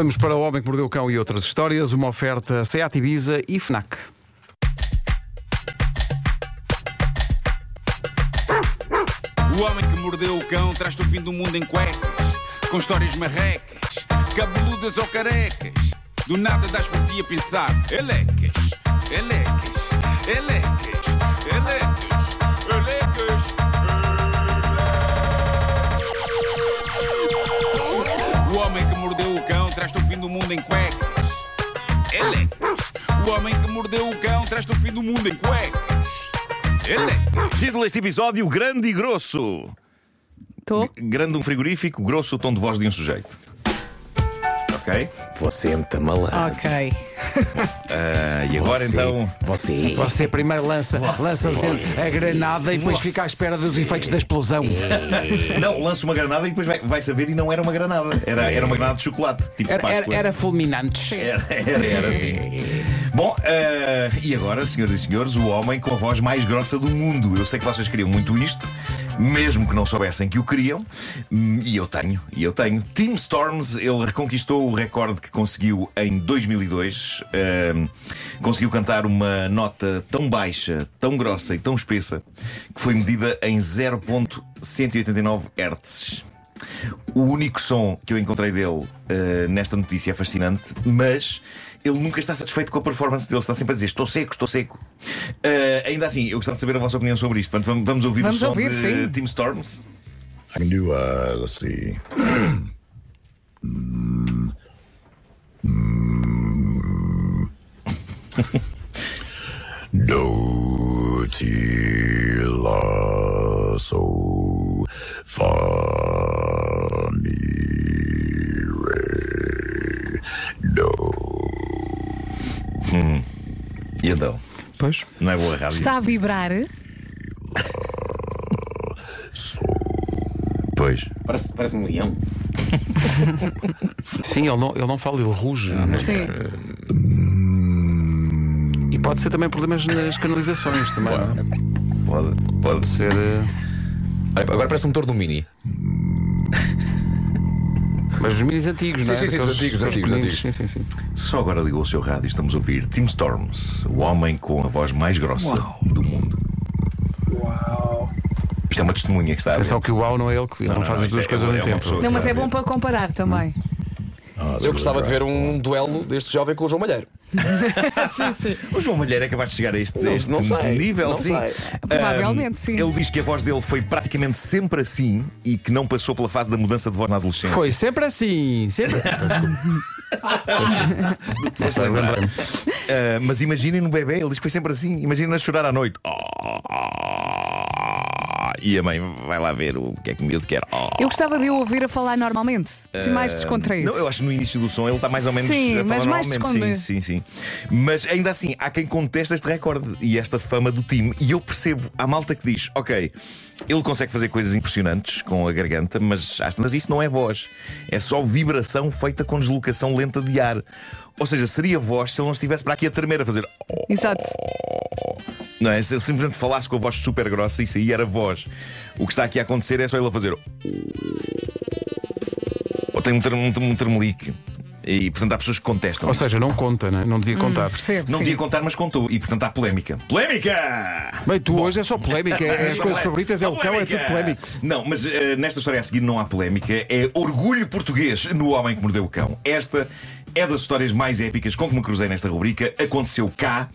Vamos para o Homem que Mordeu o Cão e outras histórias, uma oferta Seat Ibiza e FNAC. O homem que mordeu o cão traz-te o fim do mundo em cuecas, com histórias marrecas, cabeludas ou carecas. Do nada das por ti a pensar, elecas, do mundo em cuecas, elecas. O homem que mordeu o cão traz-te o fim do mundo em cuecas, elecas. Título deste episódio: Grande e Grosso. Estou? Grande um frigorífico, grosso o tom de voz de um sujeito. Ok? Você é muito malandro. Ok. Ah, e agora Você- então. Você. Você primeiro lança, lança a granada e depois fica à espera dos efeitos da explosão. Não, lança uma granada e depois vai, vai saber e não era uma granada. Era, era uma granada de chocolate. Tipo Era, Páscoa. era, era fulminantes. Era, era, era assim. Bom, ah, e agora, senhoras e senhores, o homem com a voz mais grossa do mundo. Eu sei que vocês queriam muito isto, mesmo que não soubessem que o queriam, Hum, e eu tenho, e eu tenho. Tim Storms, ele reconquistou o recorde que conseguiu em 2002. Ah, conseguiu cantar uma nota tão baixa, tão grossa e tão espessa que foi medida em 0.189 Hz. O único som que eu encontrei dele eh, nesta notícia é fascinante, mas ele nunca está satisfeito com a performance dele. Está sempre a dizer: Estou seco, estou seco. Eh, ainda assim, eu gostava de saber a vossa opinião sobre isto. Portanto, vamos, vamos ouvir Vamos o som ouvir, de sim. Tim Storms. I can do, uh, let's see. Do ti lasso fa E então? Pois. Não é boa rádio? Está a vibrar. Pois. Parece, parece um leão. Sim, ele não, ele não fala, ele ruge. né? Sim. E pode ser também problemas nas canalizações também. não é? Pode, pode ser. Ser. eh, Olha, Agora parece um motor do Mini. Mas os minis antigos, não é? Sim, sim, os antigos, os antigos, pequeninos. Sim, sim, sim. Só agora ligou o seu rádio e estamos a ouvir Tim Storms, o homem com a voz mais grossa do mundo. Isto é uma testemunha que está a ver. Atenção que o UAU não é ele que ele não, não, faz não, as duas é- coisas ao é mesmo uma tempo. Não, mas é bom para comparar também. Eu gostava de ver um duelo deste jovem com o João Malheiro. O João Malheiro é capaz de chegar a este, a este não sei, nível, não sim. sei. Provavelmente, sim. Ele diz que a voz dele foi praticamente sempre assim e que não passou pela fase da mudança de voz na adolescência. Foi sempre assim, sempre. Ah, mas imaginem no bebê, ele diz que foi sempre assim. Imaginem a chorar à noite. E a mãe vai lá ver o que é que o miúdo quer. Eu gostava de o ouvir a falar normalmente. Assim, mais descontraído. Não, eu acho que no início do som ele está mais ou menos Sim, a falar mas mais normalmente. Sim, sim, sim. Mas ainda assim, há quem conteste este recorde e esta fama do time. E eu percebo, há malta que diz: ok, ele consegue fazer coisas impressionantes com a garganta, mas, mas isso não é voz. É só vibração feita com deslocação lenta de ar. Ou seja, seria voz se ele não estivesse para aqui a tremer, a fazer. Exato. Não é? Se ele simplesmente falasse com a voz super grossa, isso aí era voz. O que está aqui a acontecer é só ele a fazer. Ou tem um, term, um, um termelique. E portanto há pessoas que contestam. Ou isto. seja, não conta, né? não devia contar. Percebo. não sim. devia contar, mas contou. E portanto há polémica. Polémica! Bem, tu hoje é só polémica, é, as coisas favoritas é o cão, é polémica. tudo polémico. Não, mas eh, nesta história a seguir não há polémica. É orgulho português no homem que mordeu o cão. Esta é das histórias mais épicas com que me cruzei nesta rubrica. Aconteceu cá.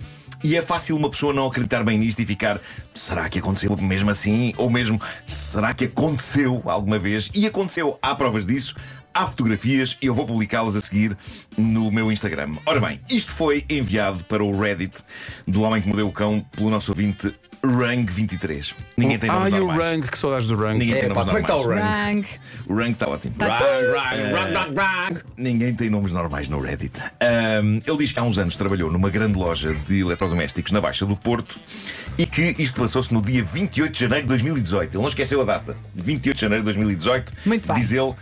E é fácil uma pessoa não acreditar bem nisto e ficar: será que aconteceu mesmo assim? Ou mesmo, será que aconteceu alguma vez? E aconteceu. Há provas disso. Há fotografias e eu vou publicá-las a seguir no meu Instagram. Ora bem, isto foi enviado para o Reddit do Homem que Mordeu o Cão pelo nosso ouvinte Rang23. Ninguém tem Ah, nomes e o normais. Rang, que saudades do Rang. Ninguém tem É, pá, nomes como é que está o normais. rank? Rank. O Rang está ótimo. Tá Rang, tudo. rang, rang, rang, rang. Ninguém tem nomes normais no Reddit. Ahm, ele diz que há uns anos trabalhou numa grande loja de eletrodomésticos na Baixa do Porto e que isto passou-se no dia 28 de janeiro de 2018. Ele não esqueceu a data. 28 de janeiro de 2018. Muito bem. Diz ele.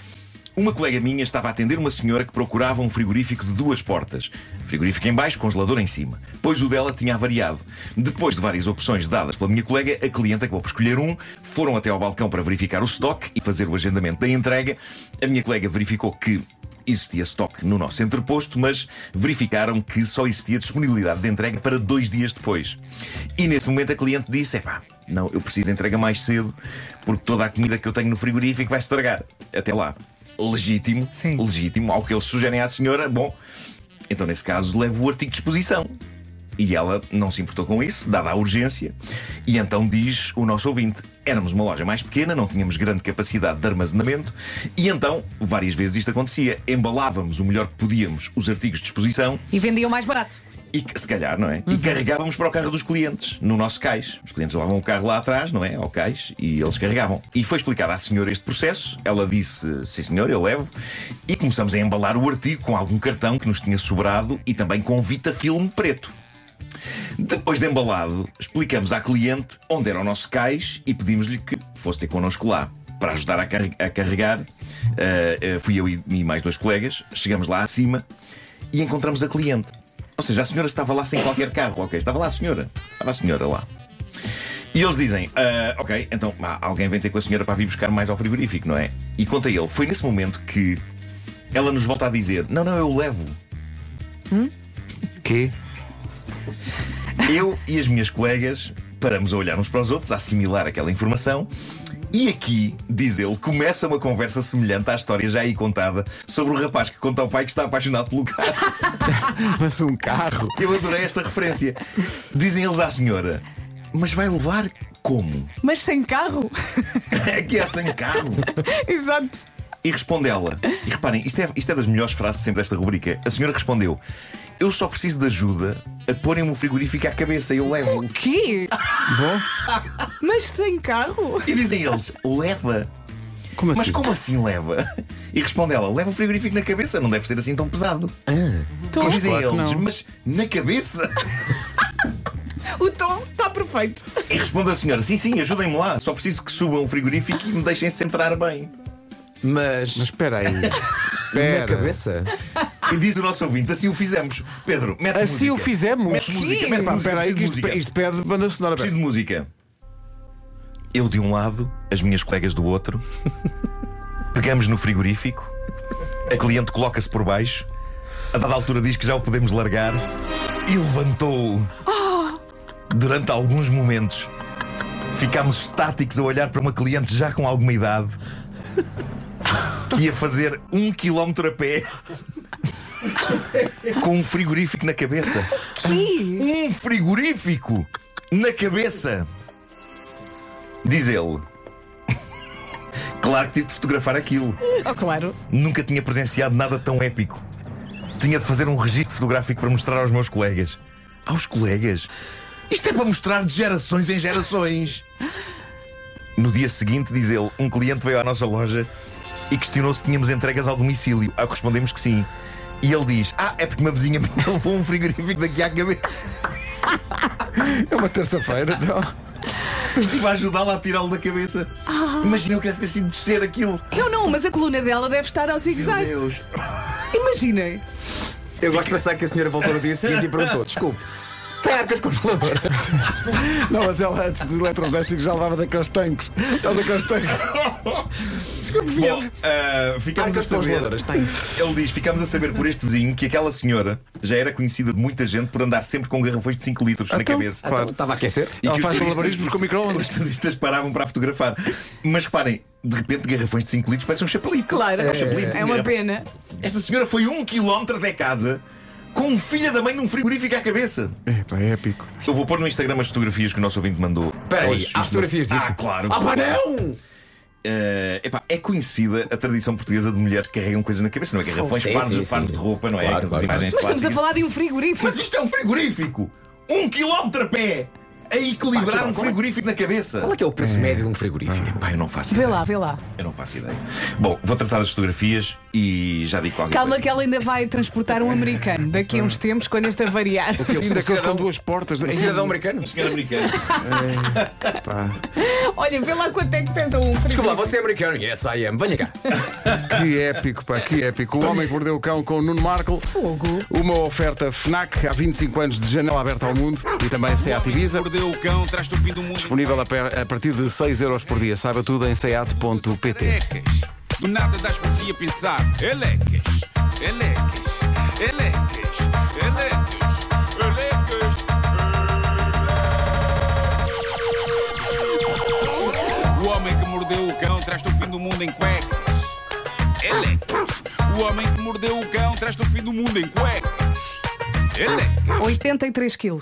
Uma colega minha estava a atender uma senhora que procurava um frigorífico de duas portas. Frigorífico em baixo, congelador em cima. Pois o dela tinha avariado. Depois de várias opções dadas pela minha colega, a cliente acabou por escolher um. Foram até ao balcão para verificar o estoque e fazer o agendamento da entrega. A minha colega verificou que existia estoque no nosso entreposto, mas verificaram que só existia disponibilidade de entrega para dois dias depois. E nesse momento a cliente disse: epá, não, eu preciso de entrega mais cedo, porque toda a comida que eu tenho no frigorífico vai estragar. Até lá. Legítimo, Sim. legítimo, ao que eles sugerem à senhora, bom, então nesse caso levo o artigo de exposição. E ela não se importou com isso, dada a urgência, e então diz o nosso ouvinte: éramos uma loja mais pequena, não tínhamos grande capacidade de armazenamento, e então, várias vezes isto acontecia. Embalávamos o melhor que podíamos os artigos de exposição E vendiam mais barato. e se calhar, não é? E carregávamos para o carro dos clientes, no nosso cais. Os clientes levavam o carro lá atrás, não é? Ao cais, e eles carregavam. E foi explicado à senhora este processo. Ela disse: Sim, senhor, eu levo. E começamos a embalar o artigo com algum cartão que nos tinha sobrado e também com Vitafilme preto. Depois de embalado, explicamos à cliente onde era o nosso cais e pedimos-lhe que fosse ter connosco lá para ajudar a, a carregar. Ah, ah, fui eu e, mais dois colegas. Chegamos lá acima e encontramos a cliente. Ou seja, a senhora estava lá sem qualquer carro, ok? Estava lá a senhora. Estava a senhora lá. E eles dizem: "Ah, Ok, então alguém vem ter com a senhora para vir buscar mais ao frigorífico, não é? E conta ele: Foi nesse momento que ela nos volta a dizer: Não, não, eu levo. Quê? Eu e as minhas colegas paramos a olhar uns para os outros, a assimilar aquela informação. E aqui, diz ele, começa uma conversa semelhante à história já aí contada sobre o rapaz que conta ao pai que está apaixonado pelo carro. Mas um carro. Eu adorei esta referência. Dizem eles à senhora: Mas vai levar como? Mas sem carro. É que é sem carro. Exato. E responde ela. E reparem, isto é, isto é das melhores frases sempre desta rubrica. A senhora respondeu: Eu só preciso de ajuda a porem-me o frigorífico à cabeça, eu levo. O quê? Bom, Mas sem carro? E dizem eles: Leva. como assim? Mas como assim leva? E responde ela: Leva o frigorífico na cabeça, não deve ser assim tão pesado. Tom, E dizem claro eles: não. Mas na cabeça? o tom está perfeito. E responde a senhora: Sim, sim, ajudem-me lá. Só preciso que subam o frigorífico e me deixem centrar bem. Mas, Mas espera aí. na Espera. cabeça. E diz o nosso ouvinte: Assim o fizemos. Pedro, mete Assim música. o fizemos. Mete música. Espera aí, que isto, isto pede banda sonora. Preciso de música. Eu de um lado, as minhas colegas do outro. Pegamos no frigorífico. A cliente coloca-se por baixo. A dada altura diz que já o podemos largar. E levantou-o. Durante alguns momentos. Ficámos estáticos a olhar para uma cliente já com alguma idade. Que ia fazer um quilómetro a pé. Com um frigorífico na cabeça. Que? Um frigorífico na cabeça. Diz ele. Claro que tive de fotografar aquilo. Oh, claro. Nunca tinha presenciado nada tão épico. Tinha de fazer um registro fotográfico para mostrar aos meus colegas. Aos colegas? Isto é para mostrar de gerações em gerações. No dia seguinte, diz ele, um cliente veio à nossa loja e questionou se tínhamos entregas ao domicílio. Ao que respondemos que sim. E ele diz: Ah, é porque uma vizinha minha levou um frigorífico daqui à cabeça. É uma terça-feira, então. Estive a ajudá-la a tirá-lo da cabeça. Imagina o que deve ter sido descer aquilo. Eu não, mas a coluna dela deve estar ao Meu zigue-zague. Deus. Imaginem. Eu gosto de pensar que a senhora voltou no dia seguinte e perguntou: desculpe, tem arcas congeladoras? Não, mas ela antes dos eletrodomésticos já levava daqueles tanques. Só daqueles tanques. Bom, ah, ficamos a saber. tem. Ele diz: ficamos a saber por este vizinho que aquela senhora já era conhecida de muita gente por andar sempre com garrafões de 5 litros na Então, cabeça. Claro. Então, estava a aquecer? E Ela que faz malabarismos com micro-ondas. Os turistas paravam para fotografar. Mas reparem, de repente, garrafões de 5 litros parecem um chapelito. Claro. É um chapelito. É uma pena. Esta senhora foi um quilómetro até casa com um filho da mãe de um frigorífico à cabeça. Epá, é épico. Eu vou pôr no Instagram as fotografias que o nosso ouvinte mandou. Espera aí, há fotografias disso? Ah, claro. Ah, pá, não! Eh, epá, é conhecida a tradição portuguesa de mulheres que carregam coisas na cabeça, não é? Garrafões, Sim, fardos, sim, fardos sim. de roupa, não é? Claro, Aquelas claro, imagens Mas estamos a falar de um frigorífico. Mas isto é um frigorífico! Um quilómetro a pé! A equilibrar um frigorífico na cabeça! Qual é que é o preço médio de um frigorífico? Pá, eu não faço Vê ideia. lá, vê lá. Eu não faço ideia. Bom, vou tratar das fotografias e já digo qualquer Calma coisa. que ela ainda vai transportar um americano daqui a uns tempos, quando este avariar. Eu Sim, sou um daqueles com duas portas. um cidadão americano? Senhor americano. Olha, vê lá quanto é que pesa um Desculpa lá, frigorífico. você é americano? Yes, I am. Venha cá. Que épico, pá, que épico. O Homem que Mordeu o Cão com o Nuno Marco. Fogo. Uma oferta FNAC há 25 anos de janela aberta ao mundo e também Seat Ibiza. O cão, traz-te o fim do mundo. Disponível a, per- a partir de 6 euros por dia. Saiba tudo em seat.pt. Elecas. Do nada das por ti a pensar. Elecas. Elecas, elecas, elecas, elecas. O homem que mordeu o cão traz-te o fim do mundo em cuecas. Elecas. O homem que mordeu o cão traz-te o fim do mundo em cuecas. Elecas. 83 quilos.